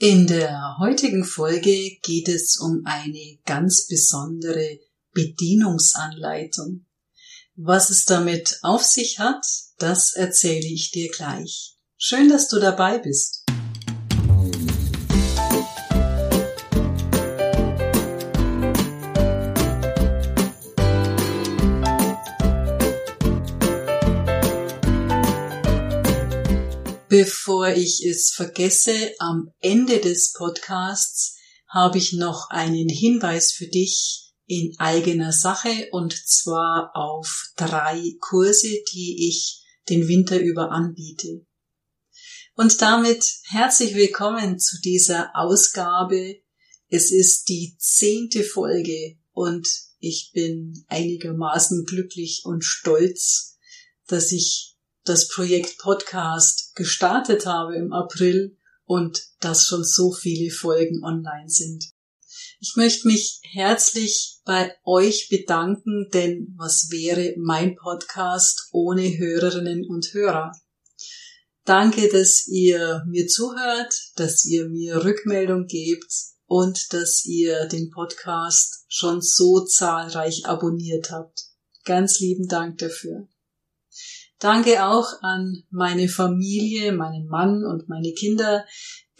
In der heutigen Folge geht es um eine ganz besondere Bedienungsanleitung. Was es damit auf sich hat, das erzähle ich dir gleich. Schön, dass du dabei bist. Bevor ich es vergesse, am Ende des Podcasts habe ich noch einen Hinweis für dich in eigener Sache und zwar auf drei Kurse, die ich den Winter über anbiete. Und damit herzlich willkommen zu dieser Ausgabe. Es ist die zehnte Folge und ich bin einigermaßen glücklich und stolz, dass ich das Projekt Podcast gestartet habe im April und dass schon so viele Folgen online sind. Ich möchte mich herzlich bei euch bedanken, denn was wäre mein Podcast ohne Hörerinnen und Hörer? Danke, dass ihr mir zuhört, dass ihr mir Rückmeldung gebt und dass ihr den Podcast schon so zahlreich abonniert habt. Ganz lieben Dank dafür. Danke auch an meine Familie, meinen Mann und meine Kinder,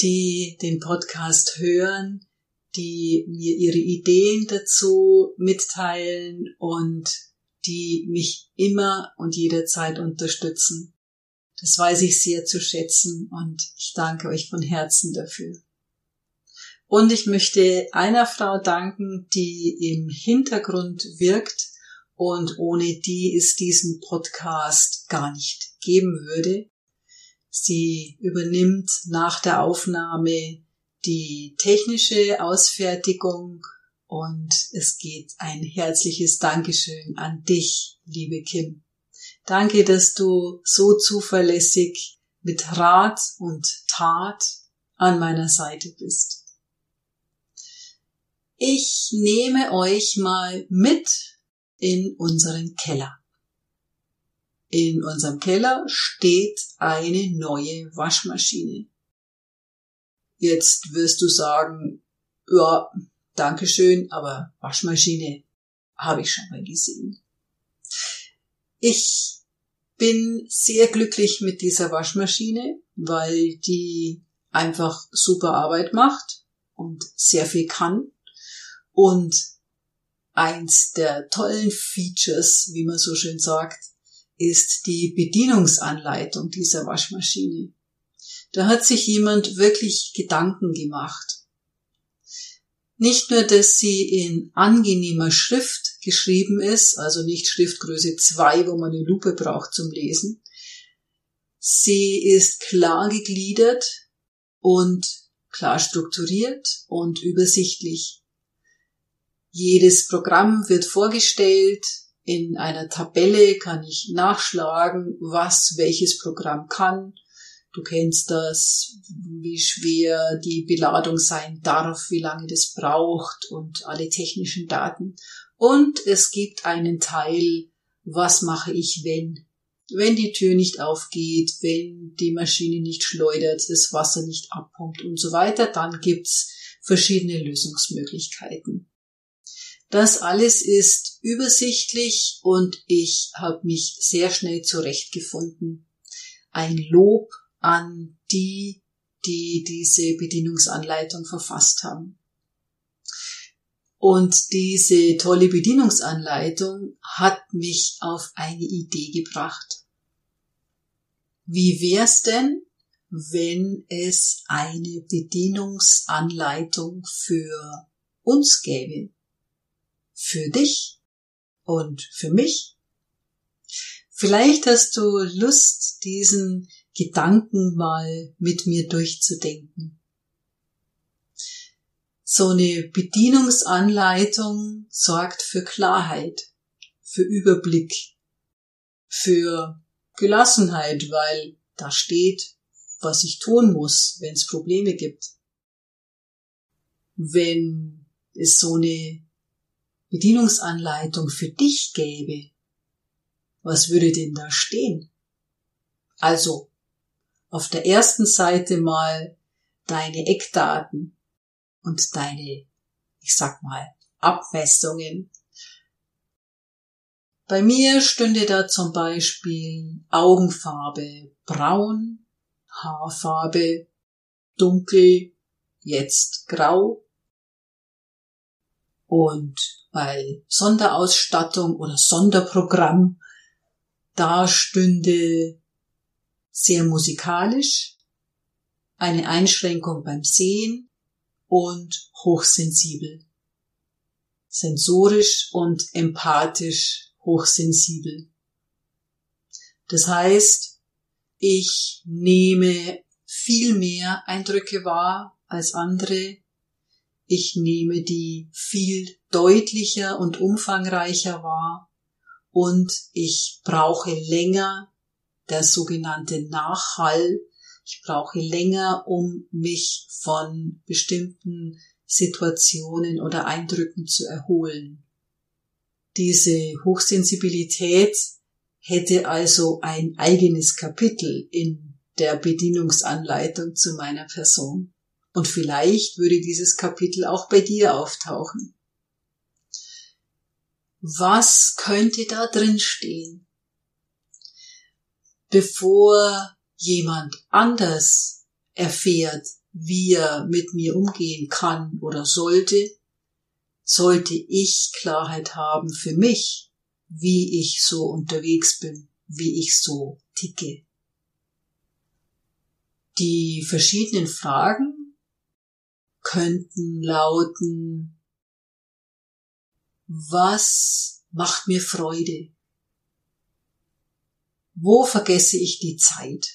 die den Podcast hören, die mir ihre Ideen dazu mitteilen und die mich immer und jederzeit unterstützen. Das weiß ich sehr zu schätzen und ich danke euch von Herzen dafür. Und ich möchte einer Frau danken, die im Hintergrund wirkt und ohne die es diesen Podcast gar nicht geben würde. Sie übernimmt nach der Aufnahme die technische Ausfertigung und es geht ein herzliches Dankeschön an dich, liebe Kim. Danke, dass du so zuverlässig mit Rat und Tat an meiner Seite bist. Ich nehme euch mal mit in unseren Keller. In unserem Keller steht eine neue Waschmaschine. Jetzt wirst du sagen, ja, Dankeschön, aber Waschmaschine habe ich schon mal gesehen. Ich bin sehr glücklich mit dieser Waschmaschine, weil die einfach super Arbeit macht und sehr viel kann und Eins der tollen Features, wie man so schön sagt, ist die Bedienungsanleitung dieser Waschmaschine. Da hat sich jemand wirklich Gedanken gemacht. Nicht nur, dass sie in angenehmer Schrift geschrieben ist, also nicht Schriftgröße 2, wo man eine Lupe braucht zum Lesen. Sie ist klar gegliedert und klar strukturiert und übersichtlich. Jedes Programm wird vorgestellt. In einer Tabelle kann ich nachschlagen, was welches Programm kann. Du kennst das, wie schwer die Beladung sein darf, wie lange das braucht und alle technischen Daten. Und es gibt einen Teil, was mache ich, wenn? Wenn die Tür nicht aufgeht, wenn die Maschine nicht schleudert, das Wasser nicht abpumpt und so weiter, dann gibt's verschiedene Lösungsmöglichkeiten. Das alles ist übersichtlich und ich habe mich sehr schnell zurechtgefunden. Ein Lob an die, die diese Bedienungsanleitung verfasst haben. Und diese tolle Bedienungsanleitung hat mich auf eine Idee gebracht. Wie wär's denn, wenn es eine Bedienungsanleitung für uns gäbe? Für dich und für mich. Vielleicht hast du Lust, diesen Gedanken mal mit mir durchzudenken. So eine Bedienungsanleitung sorgt für Klarheit, für Überblick, für Gelassenheit, weil da steht, was ich tun muss, wenn es Probleme gibt. Wenn es so eine Bedienungsanleitung für dich gäbe, was würde denn da stehen? Also, auf der ersten Seite mal deine Eckdaten und deine, ich sag mal, Abmessungen. Bei mir stünde da zum Beispiel Augenfarbe braun, Haarfarbe dunkel, jetzt grau. Und bei Sonderausstattung oder Sonderprogramm, da stünde sehr musikalisch, eine Einschränkung beim Sehen und hochsensibel. Sensorisch und empathisch hochsensibel. Das heißt, ich nehme viel mehr Eindrücke wahr als andere. Ich nehme die viel deutlicher und umfangreicher wahr und ich brauche länger der sogenannte Nachhall. Ich brauche länger, um mich von bestimmten Situationen oder Eindrücken zu erholen. Diese Hochsensibilität hätte also ein eigenes Kapitel in der Bedienungsanleitung zu meiner Person. Und vielleicht würde dieses Kapitel auch bei dir auftauchen. Was könnte da drin stehen? Bevor jemand anders erfährt, wie er mit mir umgehen kann oder sollte, sollte ich Klarheit haben für mich, wie ich so unterwegs bin, wie ich so ticke. Die verschiedenen Fragen könnten lauten, was macht mir Freude? Wo vergesse ich die Zeit?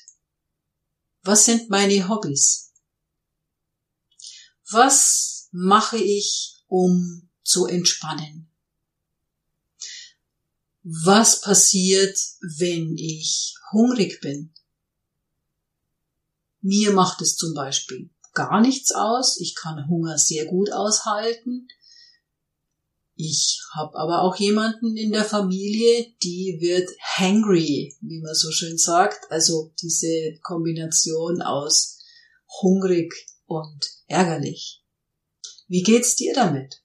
Was sind meine Hobbys? Was mache ich, um zu entspannen? Was passiert, wenn ich hungrig bin? Mir macht es zum Beispiel gar nichts aus. Ich kann Hunger sehr gut aushalten. Ich habe aber auch jemanden in der Familie, die wird hangry, wie man so schön sagt. Also diese Kombination aus hungrig und ärgerlich. Wie geht's dir damit?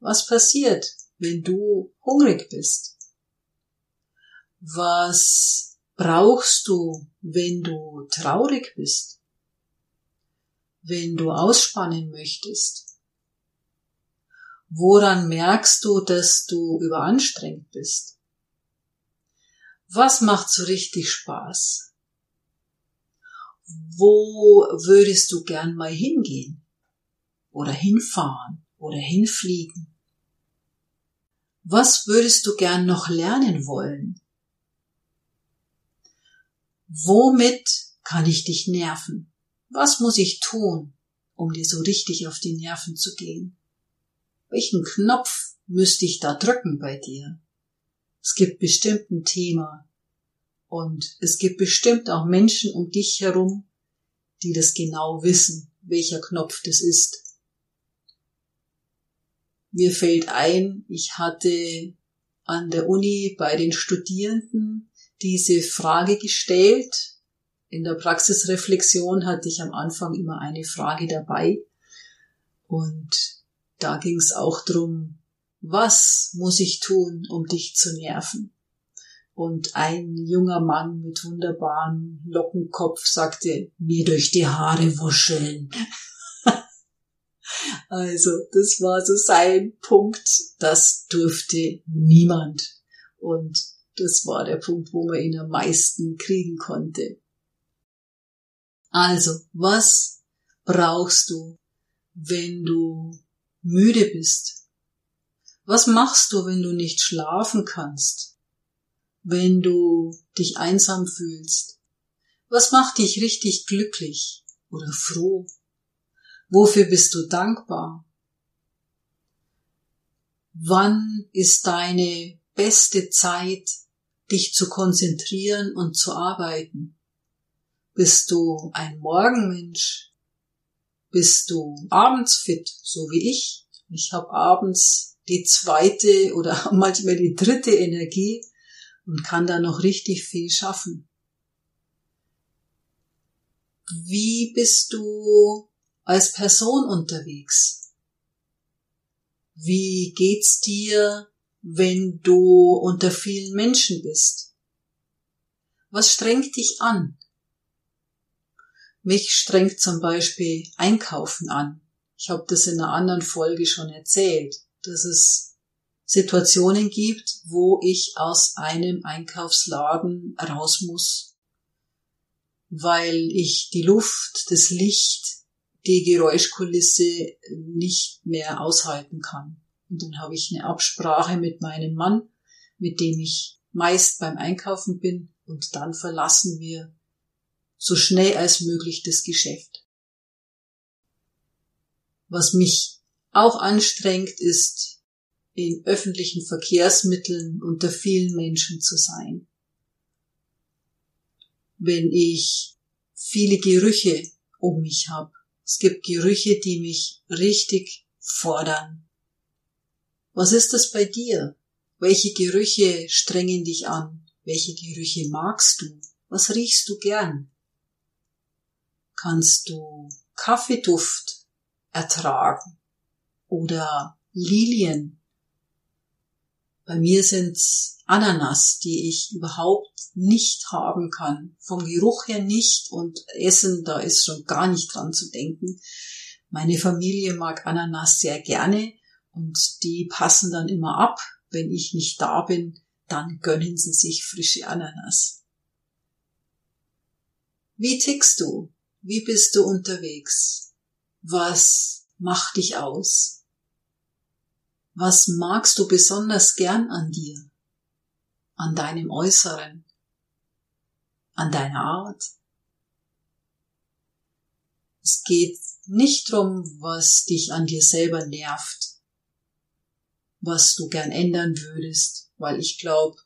Was passiert, wenn du hungrig bist? Was brauchst du, wenn du traurig bist? Wenn du ausspannen möchtest? Woran merkst du, dass du überanstrengt bist? Was macht so richtig Spaß? Wo würdest du gern mal hingehen? Oder hinfahren? Oder hinfliegen? Was würdest du gern noch lernen wollen? Womit kann ich dich nerven? Was muss ich tun, um dir so richtig auf die Nerven zu gehen? Welchen Knopf müsste ich da drücken bei dir? Es gibt bestimmt ein Thema und es gibt bestimmt auch Menschen um dich herum, die das genau wissen, welcher Knopf das ist. Mir fällt ein, ich hatte an der Uni bei den Studierenden diese Frage gestellt. In der Praxisreflexion hatte ich am Anfang immer eine Frage dabei. Und da ging es auch drum, was muss ich tun, um dich zu nerven? Und ein junger Mann mit wunderbarem Lockenkopf sagte, mir durch die Haare wuscheln. also, das war so sein Punkt. Das durfte niemand. Und das war der Punkt, wo man ihn am meisten kriegen konnte. Also, was brauchst du, wenn du müde bist? Was machst du, wenn du nicht schlafen kannst? Wenn du dich einsam fühlst? Was macht dich richtig glücklich oder froh? Wofür bist du dankbar? Wann ist deine beste Zeit dich zu konzentrieren und zu arbeiten? Bist du ein Morgenmensch? Bist du abends fit, so wie ich? Ich habe abends die zweite oder manchmal die dritte Energie und kann da noch richtig viel schaffen. Wie bist du als Person unterwegs? Wie geht's dir, wenn du unter vielen Menschen bist? Was strengt dich an? Mich strengt zum Beispiel Einkaufen an. Ich habe das in einer anderen Folge schon erzählt, dass es Situationen gibt, wo ich aus einem Einkaufsladen raus muss, weil ich die Luft, das Licht, die Geräuschkulisse nicht mehr aushalten kann. Und dann habe ich eine Absprache mit meinem Mann, mit dem ich meist beim Einkaufen bin, und dann verlassen wir so schnell als möglich das Geschäft. Was mich auch anstrengt, ist, in öffentlichen Verkehrsmitteln unter vielen Menschen zu sein. Wenn ich viele Gerüche um mich habe. Es gibt Gerüche, die mich richtig fordern. Was ist das bei dir? Welche Gerüche strengen dich an? Welche Gerüche magst du? Was riechst du gern? Kannst du Kaffeeduft ertragen oder Lilien? Bei mir sind's Ananas, die ich überhaupt nicht haben kann. Vom Geruch her nicht und Essen, da ist schon gar nicht dran zu denken. Meine Familie mag Ananas sehr gerne und die passen dann immer ab. Wenn ich nicht da bin, dann gönnen sie sich frische Ananas. Wie tickst du? Wie bist du unterwegs? Was macht dich aus? Was magst du besonders gern an dir? An deinem Äußeren? An deiner Art? Es geht nicht drum, was dich an dir selber nervt, was du gern ändern würdest, weil ich glaube,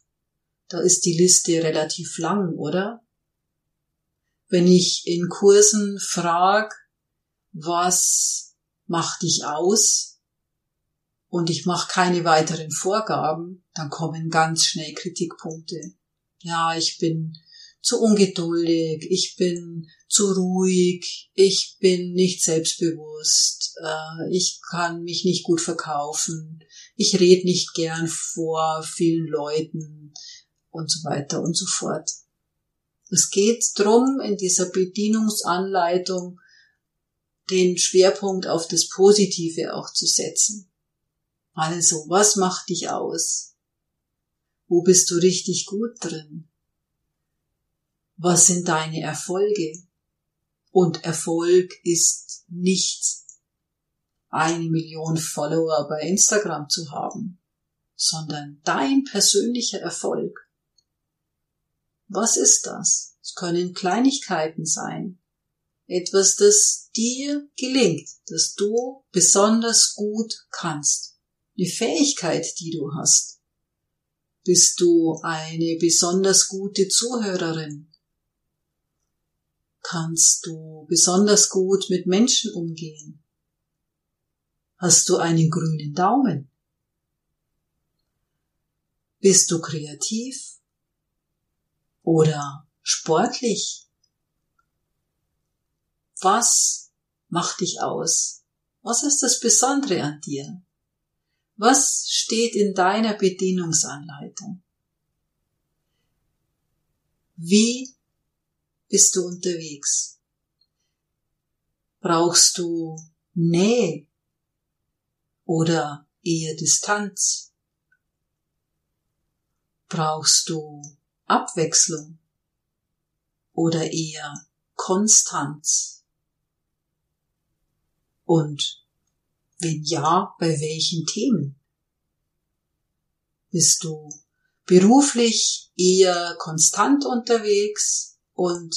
da ist die Liste relativ lang, oder? Wenn ich in Kursen frag, was macht dich aus und ich mache keine weiteren Vorgaben, dann kommen ganz schnell Kritikpunkte. Ja, ich bin zu ungeduldig, ich bin zu ruhig, ich bin nicht selbstbewusst, äh, ich kann mich nicht gut verkaufen, ich rede nicht gern vor vielen Leuten und so weiter und so fort. Es geht drum, in dieser Bedienungsanleitung den Schwerpunkt auf das Positive auch zu setzen. Also, was macht dich aus? Wo bist du richtig gut drin? Was sind deine Erfolge? Und Erfolg ist nicht eine Million Follower bei Instagram zu haben, sondern dein persönlicher Erfolg. Was ist das? Es können Kleinigkeiten sein. Etwas, das dir gelingt, das du besonders gut kannst. Eine Fähigkeit, die du hast. Bist du eine besonders gute Zuhörerin? Kannst du besonders gut mit Menschen umgehen? Hast du einen grünen Daumen? Bist du kreativ? Oder sportlich? Was macht dich aus? Was ist das Besondere an dir? Was steht in deiner Bedienungsanleitung? Wie bist du unterwegs? Brauchst du Nähe oder eher Distanz? Brauchst du Abwechslung oder eher Konstanz? Und wenn ja, bei welchen Themen? Bist du beruflich eher konstant unterwegs und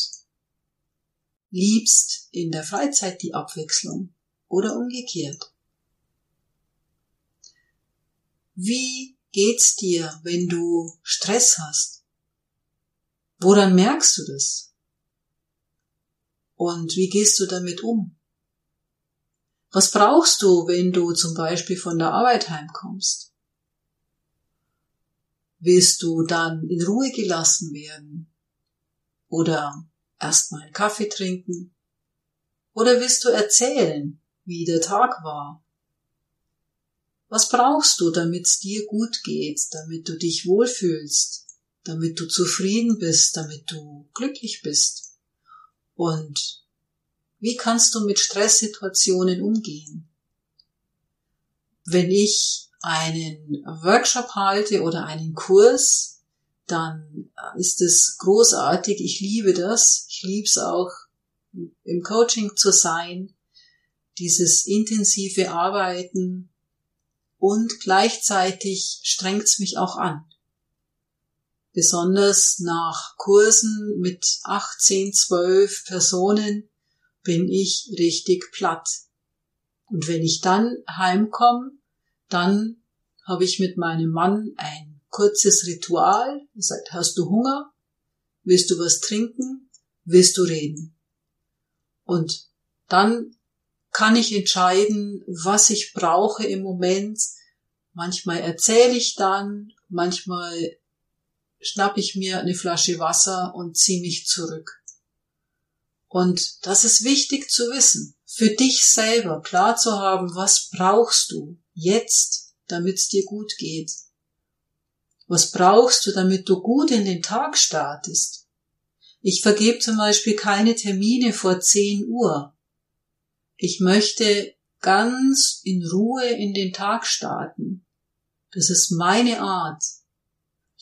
liebst in der Freizeit die Abwechslung oder umgekehrt? Wie geht's dir, wenn du Stress hast? Woran merkst du das? Und wie gehst du damit um? Was brauchst du, wenn du zum Beispiel von der Arbeit heimkommst? Willst du dann in Ruhe gelassen werden? Oder erstmal einen Kaffee trinken? Oder willst du erzählen, wie der Tag war? Was brauchst du, damit es dir gut geht, damit du dich wohlfühlst, damit du zufrieden bist, damit du glücklich bist? Und wie kannst du mit Stresssituationen umgehen? Wenn ich einen Workshop halte oder einen Kurs, dann ist es großartig. Ich liebe das. Ich liebe es auch, im Coaching zu sein, dieses intensive Arbeiten und gleichzeitig strengt es mich auch an. Besonders nach Kursen mit 18, 12 Personen bin ich richtig platt. Und wenn ich dann heimkomme, dann habe ich mit meinem Mann ein kurzes Ritual. Er sagt, hast du Hunger? Willst du was trinken? Willst du reden? Und dann kann ich entscheiden, was ich brauche im Moment. Manchmal erzähle ich dann, manchmal schnapp ich mir eine Flasche Wasser und ziehe mich zurück. Und das ist wichtig zu wissen, für dich selber klar zu haben, was brauchst du jetzt, damit es dir gut geht. Was brauchst du, damit du gut in den Tag startest? Ich vergebe zum Beispiel keine Termine vor 10 Uhr. Ich möchte ganz in Ruhe in den Tag starten. Das ist meine Art.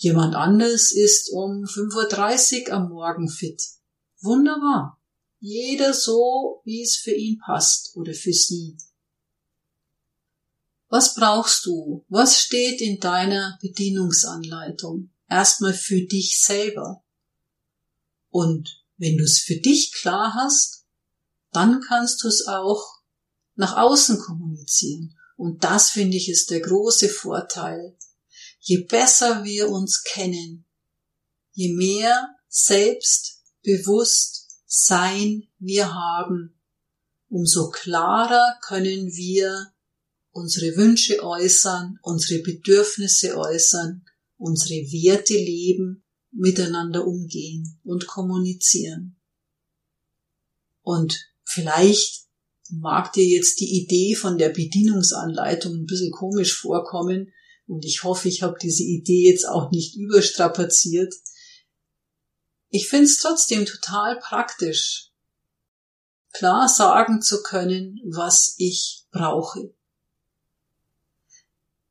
Jemand anders ist um 5.30 Uhr am Morgen fit. Wunderbar. Jeder so, wie es für ihn passt oder für sie. Was brauchst du? Was steht in deiner Bedienungsanleitung? Erstmal für dich selber. Und wenn du es für dich klar hast, dann kannst du es auch nach außen kommunizieren. Und das finde ich ist der große Vorteil. Je besser wir uns kennen, je mehr Selbstbewusstsein wir haben, umso klarer können wir unsere Wünsche äußern, unsere Bedürfnisse äußern, unsere Werte leben, miteinander umgehen und kommunizieren. Und vielleicht mag dir jetzt die Idee von der Bedienungsanleitung ein bisschen komisch vorkommen und ich hoffe, ich habe diese Idee jetzt auch nicht überstrapaziert. Ich finde es trotzdem total praktisch, klar sagen zu können, was ich brauche.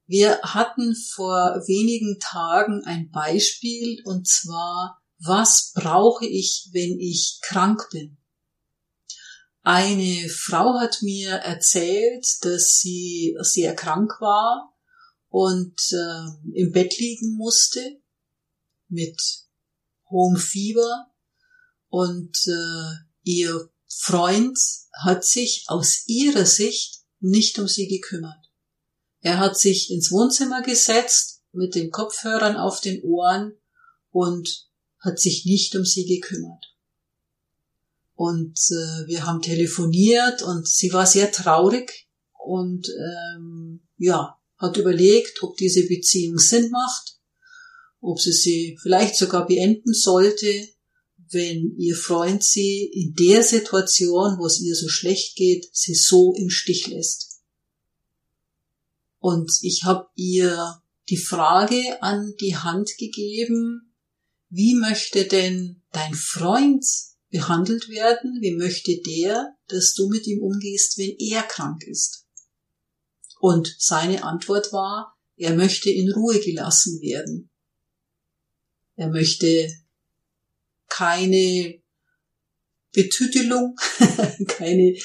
Wir hatten vor wenigen Tagen ein Beispiel und zwar, was brauche ich, wenn ich krank bin? Eine Frau hat mir erzählt, dass sie sehr krank war und äh, im Bett liegen musste mit hohem Fieber und äh, ihr Freund hat sich aus ihrer Sicht nicht um sie gekümmert. Er hat sich ins Wohnzimmer gesetzt mit den Kopfhörern auf den Ohren und hat sich nicht um sie gekümmert. Und äh, wir haben telefoniert und sie war sehr traurig und ähm, ja, hat überlegt, ob diese Beziehung Sinn macht, ob sie sie vielleicht sogar beenden sollte, wenn ihr Freund sie in der Situation, wo es ihr so schlecht geht, sie so im Stich lässt. Und ich habe ihr die Frage an die Hand gegeben, wie möchte denn dein Freund behandelt werden? Wie möchte der, dass du mit ihm umgehst, wenn er krank ist? Und seine Antwort war, er möchte in Ruhe gelassen werden. Er möchte keine Betütelung, keine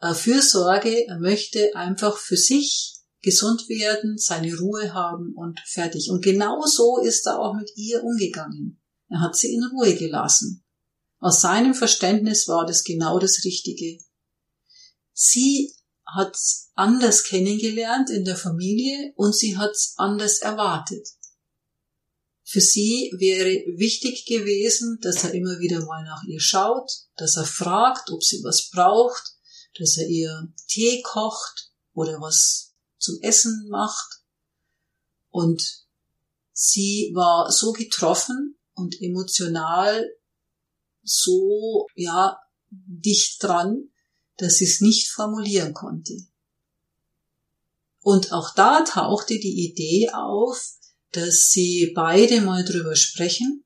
äh, Fürsorge. Er möchte einfach für sich gesund werden, seine Ruhe haben und fertig. Und genau so ist er auch mit ihr umgegangen. Er hat sie in Ruhe gelassen. Aus seinem Verständnis war das genau das Richtige. Sie hat anders kennengelernt in der Familie und sie hat anders erwartet. Für sie wäre wichtig gewesen, dass er immer wieder mal nach ihr schaut, dass er fragt, ob sie was braucht, dass er ihr Tee kocht oder was zum Essen macht. Und sie war so getroffen und emotional so, ja, dicht dran, dass sie es nicht formulieren konnte. Und auch da tauchte die Idee auf, dass sie beide mal drüber sprechen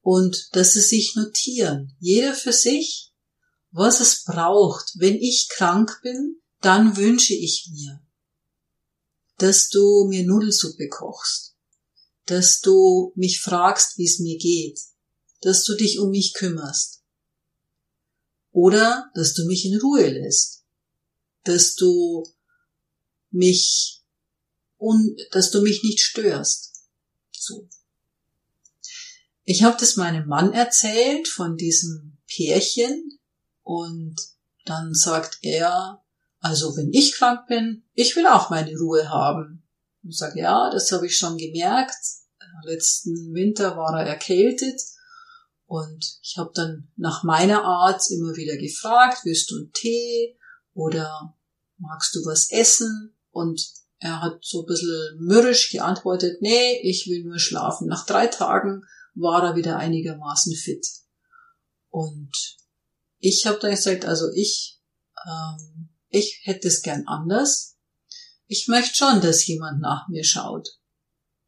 und dass sie sich notieren, jeder für sich, was es braucht. Wenn ich krank bin, dann wünsche ich mir, dass du mir Nudelsuppe kochst, dass du mich fragst, wie es mir geht, dass du dich um mich kümmerst oder dass du mich in Ruhe lässt, dass du mich und dass du mich nicht störst. So. Ich habe das meinem Mann erzählt von diesem Pärchen und dann sagt er, also wenn ich krank bin, ich will auch meine Ruhe haben. Und sage, ja, das habe ich schon gemerkt. Letzten Winter war er erkältet und ich habe dann nach meiner Art immer wieder gefragt, willst du einen Tee oder magst du was essen? Und er hat so ein bisschen mürrisch geantwortet, nee, ich will nur schlafen. Nach drei Tagen war er wieder einigermaßen fit. Und ich habe dann gesagt, also ich, ähm, ich hätte es gern anders. Ich möchte schon, dass jemand nach mir schaut.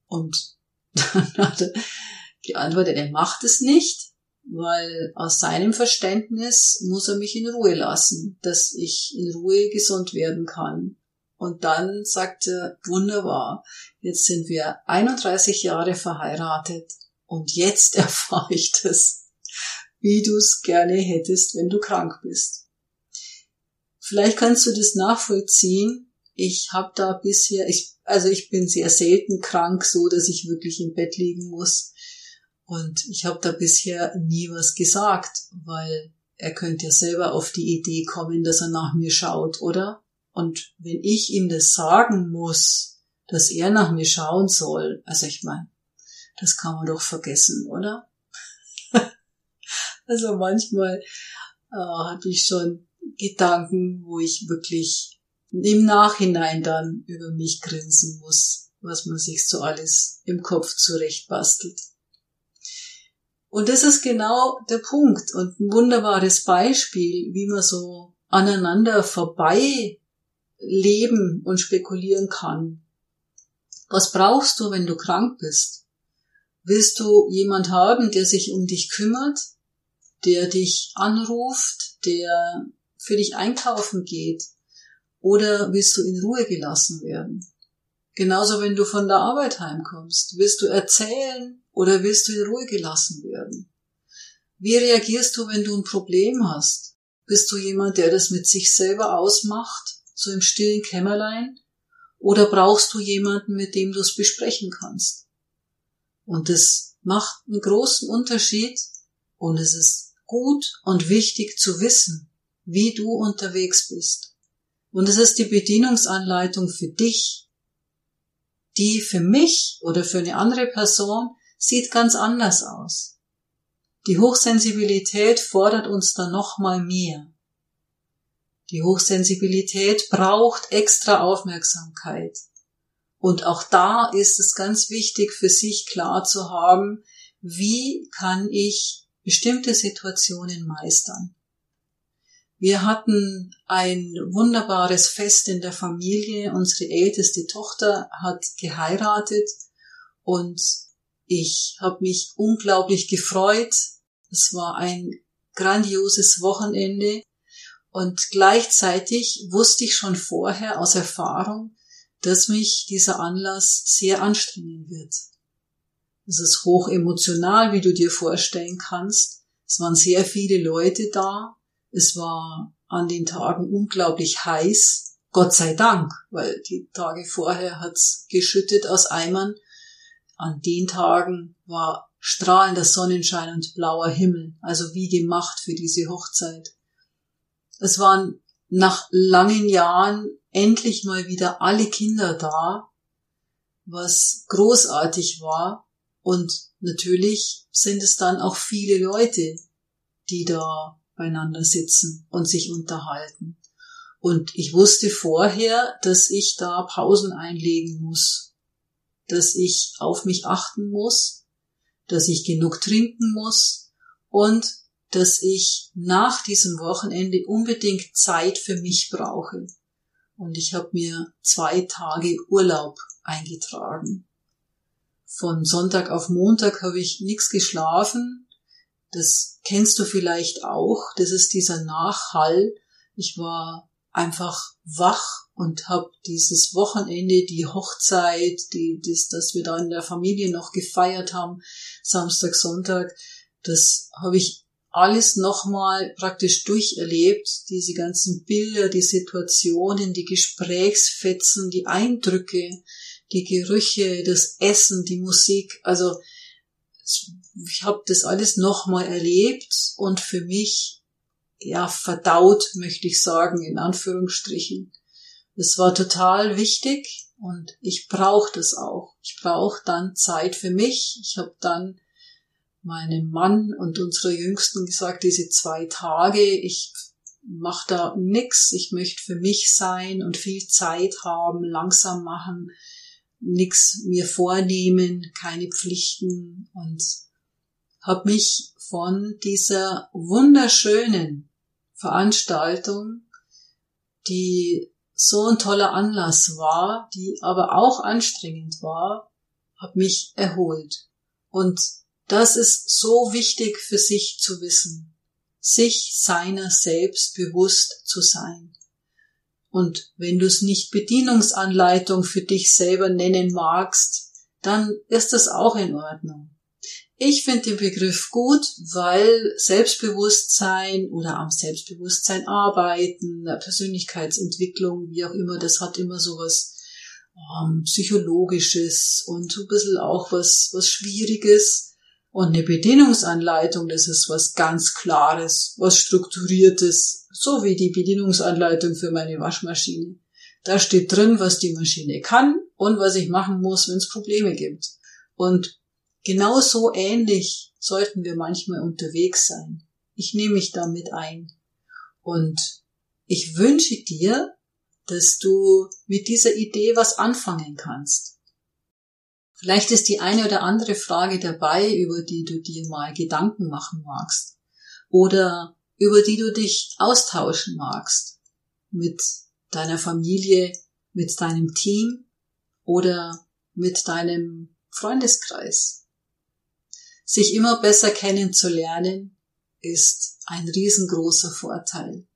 Und dann hat er geantwortet, er macht es nicht, weil aus seinem Verständnis muss er mich in Ruhe lassen, dass ich in Ruhe gesund werden kann. Und dann sagte, wunderbar, jetzt sind wir 31 Jahre verheiratet und jetzt erfahre ich das, wie du es gerne hättest, wenn du krank bist. Vielleicht kannst du das nachvollziehen. Ich habe da bisher, ich, also ich bin sehr selten krank, so dass ich wirklich im Bett liegen muss. Und ich habe da bisher nie was gesagt, weil er könnte ja selber auf die Idee kommen, dass er nach mir schaut, oder? Und wenn ich ihm das sagen muss, dass er nach mir schauen soll, also ich meine, das kann man doch vergessen, oder? also manchmal äh, hatte ich schon Gedanken, wo ich wirklich im Nachhinein dann über mich grinsen muss, was man sich so alles im Kopf zurechtbastelt. Und das ist genau der Punkt und ein wunderbares Beispiel, wie man so aneinander vorbei leben und spekulieren kann. Was brauchst du, wenn du krank bist? Willst du jemand haben, der sich um dich kümmert, der dich anruft, der für dich einkaufen geht? Oder willst du in Ruhe gelassen werden? Genauso wenn du von der Arbeit heimkommst. Willst du erzählen oder willst du in Ruhe gelassen werden? Wie reagierst du, wenn du ein Problem hast? Bist du jemand, der das mit sich selber ausmacht so im stillen Kämmerlein? Oder brauchst du jemanden, mit dem du es besprechen kannst? Und es macht einen großen Unterschied und es ist gut und wichtig zu wissen, wie du unterwegs bist. Und es ist die Bedienungsanleitung für dich, die für mich oder für eine andere Person sieht ganz anders aus. Die Hochsensibilität fordert uns dann noch mal mehr. Die Hochsensibilität braucht extra Aufmerksamkeit. Und auch da ist es ganz wichtig für sich klar zu haben, wie kann ich bestimmte Situationen meistern. Wir hatten ein wunderbares Fest in der Familie. Unsere älteste Tochter hat geheiratet und ich habe mich unglaublich gefreut. Es war ein grandioses Wochenende und gleichzeitig wusste ich schon vorher aus Erfahrung, dass mich dieser Anlass sehr anstrengen wird. Es ist hoch emotional, wie du dir vorstellen kannst. Es waren sehr viele Leute da. Es war an den Tagen unglaublich heiß. Gott sei Dank, weil die Tage vorher hat's geschüttet aus Eimern. An den Tagen war strahlender Sonnenschein und blauer Himmel, also wie gemacht für diese Hochzeit. Es waren nach langen Jahren endlich mal wieder alle Kinder da, was großartig war. Und natürlich sind es dann auch viele Leute, die da beieinander sitzen und sich unterhalten. Und ich wusste vorher, dass ich da Pausen einlegen muss, dass ich auf mich achten muss, dass ich genug trinken muss und dass ich nach diesem Wochenende unbedingt Zeit für mich brauche. Und ich habe mir zwei Tage Urlaub eingetragen. Von Sonntag auf Montag habe ich nichts geschlafen. Das kennst du vielleicht auch. Das ist dieser Nachhall. Ich war einfach wach und habe dieses Wochenende, die Hochzeit, die, das, das wir da in der Familie noch gefeiert haben, Samstag, Sonntag, das habe ich alles nochmal praktisch durcherlebt, diese ganzen Bilder, die Situationen, die Gesprächsfetzen, die Eindrücke, die Gerüche, das Essen, die Musik. Also ich habe das alles nochmal erlebt und für mich ja verdaut, möchte ich sagen, in Anführungsstrichen. Das war total wichtig und ich brauche das auch. Ich brauche dann Zeit für mich. Ich habe dann meinem Mann und unserer Jüngsten gesagt, diese zwei Tage, ich mach da nix, ich möchte für mich sein und viel Zeit haben, langsam machen, nix mir vornehmen, keine Pflichten und habe mich von dieser wunderschönen Veranstaltung, die so ein toller Anlass war, die aber auch anstrengend war, habe mich erholt. Und das ist so wichtig für sich zu wissen, sich seiner selbst bewusst zu sein. Und wenn du es nicht Bedienungsanleitung für dich selber nennen magst, dann ist das auch in Ordnung. Ich finde den Begriff gut, weil Selbstbewusstsein oder am Selbstbewusstsein arbeiten, Persönlichkeitsentwicklung, wie auch immer, das hat immer so was ähm, Psychologisches und so ein bisschen auch was, was Schwieriges. Und eine Bedienungsanleitung, das ist was ganz Klares, was Strukturiertes, so wie die Bedienungsanleitung für meine Waschmaschine. Da steht drin, was die Maschine kann und was ich machen muss, wenn es Probleme gibt. Und Genauso ähnlich sollten wir manchmal unterwegs sein. Ich nehme mich damit ein. Und ich wünsche dir, dass du mit dieser Idee was anfangen kannst. Vielleicht ist die eine oder andere Frage dabei, über die du dir mal Gedanken machen magst. Oder über die du dich austauschen magst. Mit deiner Familie, mit deinem Team oder mit deinem Freundeskreis. Sich immer besser kennenzulernen ist ein riesengroßer Vorteil.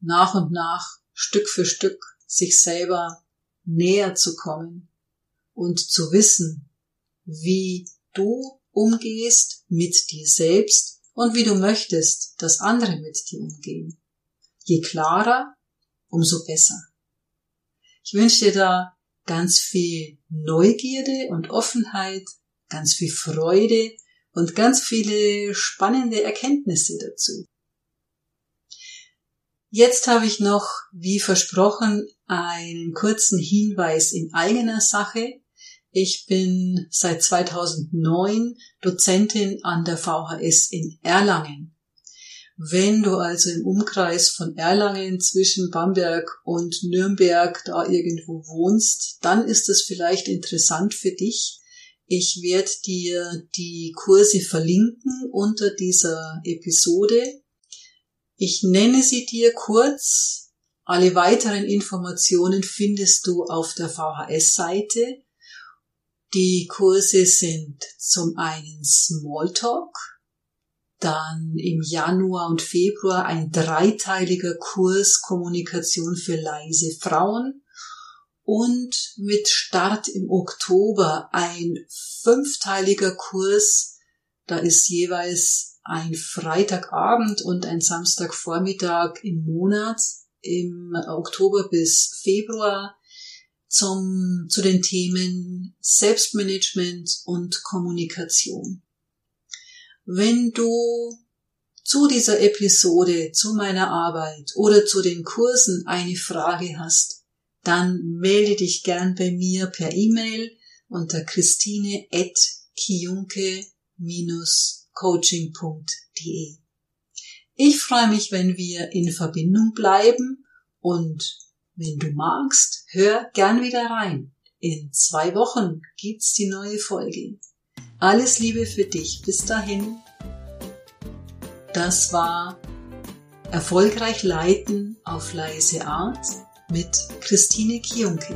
Nach und nach, Stück für Stück, sich selber näher zu kommen und zu wissen, wie du umgehst mit dir selbst und wie du möchtest, dass andere mit dir umgehen. Je klarer, umso besser. Ich wünsche dir da ganz viel Neugierde und Offenheit ganz viel Freude und ganz viele spannende Erkenntnisse dazu. Jetzt habe ich noch, wie versprochen, einen kurzen Hinweis in eigener Sache. Ich bin seit 2009 Dozentin an der VHS in Erlangen. Wenn du also im Umkreis von Erlangen zwischen Bamberg und Nürnberg da irgendwo wohnst, dann ist es vielleicht interessant für dich, ich werde dir die Kurse verlinken unter dieser Episode. Ich nenne sie dir kurz. Alle weiteren Informationen findest du auf der VHS-Seite. Die Kurse sind zum einen Smalltalk, dann im Januar und Februar ein dreiteiliger Kurs Kommunikation für leise Frauen und mit Start im Oktober ein fünfteiliger Kurs. Da ist jeweils ein Freitagabend und ein Samstagvormittag im Monat im Oktober bis Februar zum, zu den Themen Selbstmanagement und Kommunikation. Wenn du zu dieser Episode, zu meiner Arbeit oder zu den Kursen eine Frage hast, dann melde dich gern bei mir per E-Mail unter christine.kiunke-coaching.de. Ich freue mich, wenn wir in Verbindung bleiben und wenn du magst, hör gern wieder rein. In zwei Wochen gibt's die neue Folge. Alles Liebe für dich. Bis dahin. Das war Erfolgreich leiten auf leise Art mit Christine Kionke.